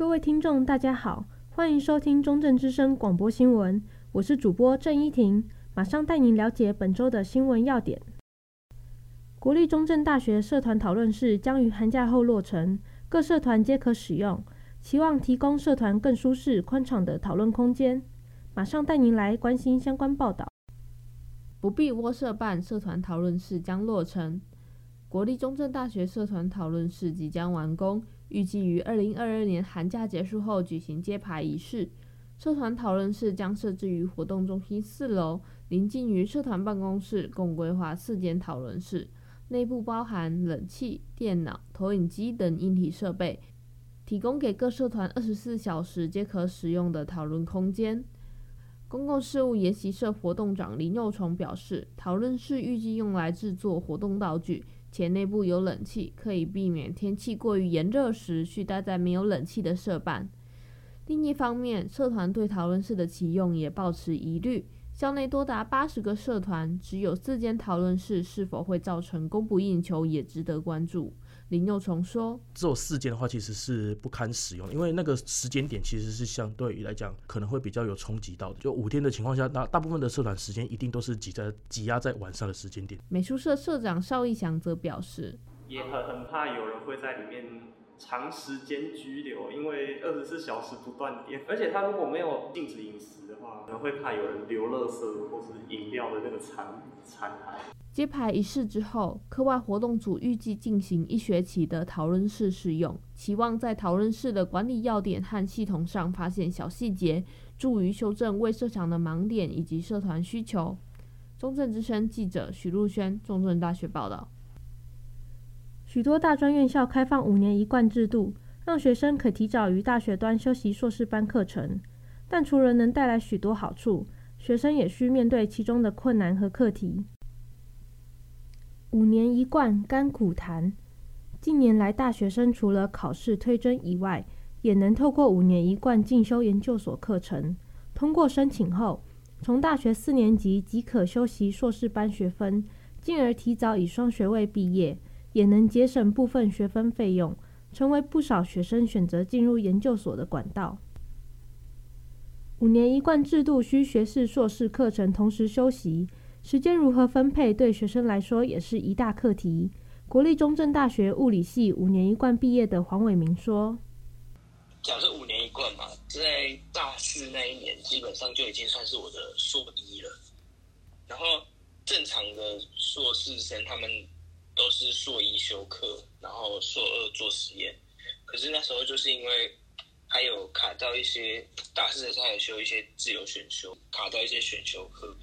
各位听众，大家好，欢迎收听中正之声广播新闻，我是主播郑依婷，马上带您了解本周的新闻要点。国立中正大学社团讨论室将于寒假后落成，各社团皆可使用，期望提供社团更舒适、宽敞的讨论空间。马上带您来关心相关报道。不必窝社办社团讨论室将落成，国立中正大学社团讨论室即将完工。预计于二零二二年寒假结束后举行揭牌仪式。社团讨论室将设置于活动中心四楼，邻近于社团办公室，共规划四间讨论室，内部包含冷气、电脑、投影机等硬体设备，提供给各社团二十四小时皆可使用的讨论空间。公共事务研习社活动长林佑崇表示，讨论室预计用来制作活动道具。且内部有冷气，可以避免天气过于炎热时需待在没有冷气的社办。另一方面，社团对讨论室的启用也抱持疑虑。校内多达八十个社团，只有四间讨论室，是否会造成供不应求，也值得关注。林佑崇说：“只有四间的话，其实是不堪使用，因为那个时间点其实是相对于来讲可能会比较有冲击到的。就五天的情况下，大大部分的社团时间一定都是挤在挤压在晚上的时间点。”美术社社长邵义祥则表示：“也很很怕有人会在里面长时间拘留，因为二十四小时不断电，而且他如果没有禁止饮食的话，可能会怕有人留垃圾或是饮料的那个残残骸。”揭牌仪式之后，课外活动组预计进行一学期的讨论室试用，期望在讨论室的管理要点和系统上发现小细节，助于修正未设想的盲点以及社团需求。中正之声记者许露轩，中正大学报道。许多大专院校开放五年一贯制度，让学生可提早于大学端修习硕士班课程，但除了能带来许多好处，学生也需面对其中的困难和课题。五年一贯，甘苦谈。近年来，大学生除了考试推甄以外，也能透过五年一贯进修研究所课程。通过申请后，从大学四年级即可修习硕士班学分，进而提早以双学位毕业，也能节省部分学分费用，成为不少学生选择进入研究所的管道。五年一贯制度需学士、硕士课程同时修习。时间如何分配，对学生来说也是一大课题。国立中正大学物理系五年一贯毕业的黄伟明说：“假设五年一贯嘛，在大四那一年，基本上就已经算是我的硕一了。然后正常的硕士生，他们都是硕一修课，然后硕二做实验。可是那时候就是因为还有卡到一些大四的时候，还有修一些自由选修，卡到一些选修课，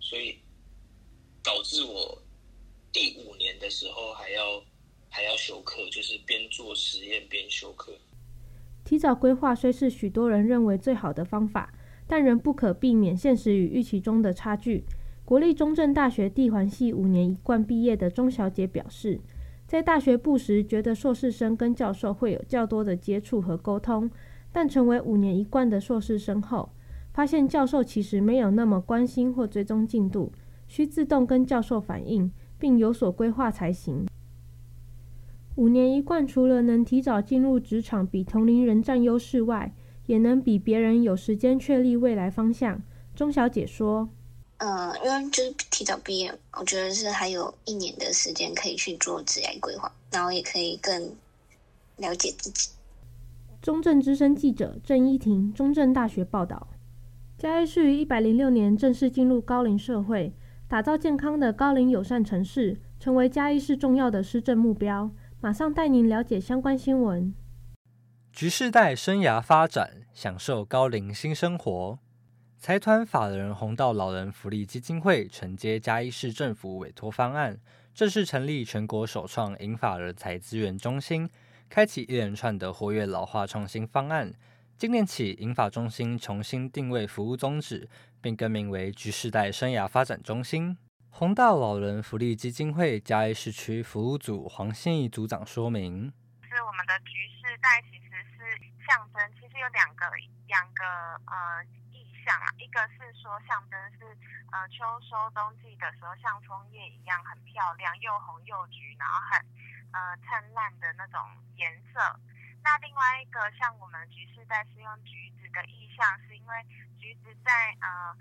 所以。”导致我第五年的时候还要还要修课，就是边做实验边修课。提早规划虽是许多人认为最好的方法，但仍不可避免现实与预期中的差距。国立中正大学地环系五年一贯毕业的钟小姐表示，在大学部时觉得硕士生跟教授会有较多的接触和沟通，但成为五年一贯的硕士生后，发现教授其实没有那么关心或追踪进度。需自动跟教授反映，并有所规划才行。五年一贯除了能提早进入职场，比同龄人占优势外，也能比别人有时间确立未来方向。钟小姐说：“嗯，因为就是提早毕业，我觉得是还有一年的时间可以去做职业规划，然后也可以更了解自己。”中正之声记者郑依婷，中正大学报道。嘉义市于一百零六年正式进入高龄社会。打造健康的高龄友善城市，成为嘉义市重要的施政目标。马上带您了解相关新闻。局世代生涯发展，享受高龄新生活。财团法人弘道老人福利基金会承接嘉义市政府委托方案，正式成立全国首创银发人才资源中心，开启一连串的活跃老化创新方案。今年起，银发中心重新定位服务宗旨，并更名为局世代生涯发展中心。弘道老人福利基金会嘉义市区服务组黄心怡组长说明：“是我们的局世代，其实是象征，其实有两个两个呃一个是说象征是呃秋收冬季的时候，像枫叶一样很漂亮，又红又橘，然后很呃灿烂的那种颜色。”那另外一个像我们橘世代是用橘子的意象，是因为橘子在呃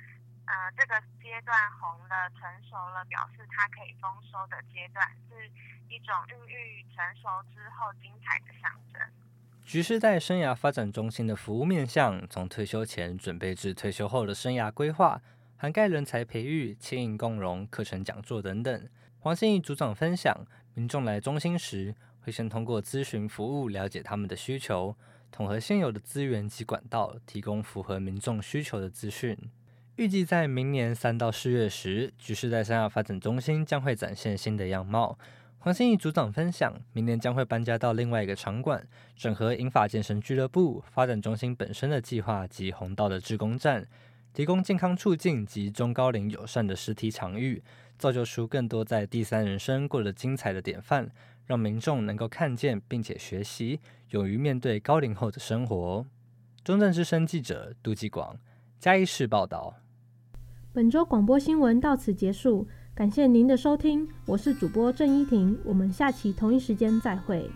呃这个阶段红了、成熟了，表示它可以丰收的阶段，是一种孕育成熟之后精彩的象征。橘世代生涯发展中心的服务面向，从退休前准备至退休后的生涯规划，涵盖人才培育、牵引共融、课程讲座等等。黄心怡组长分享，民众来中心时，会先通过咨询服务了解他们的需求，统合现有的资源及管道，提供符合民众需求的资讯。预计在明年三到四月时，橘世代生涯发展中心将会展现新的样貌。黄心怡组长分享，明年将会搬家到另外一个场馆，整合银发健身俱乐部、发展中心本身的计划及红道的志工站。提供健康促进及中高龄友善的实体场域，造就出更多在第三人生过得精彩的典范，让民众能够看见并且学习，勇于面对高龄后的生活。中正之声记者杜继广，嘉义市报道。本周广播新闻到此结束，感谢您的收听，我是主播郑依婷，我们下期同一时间再会。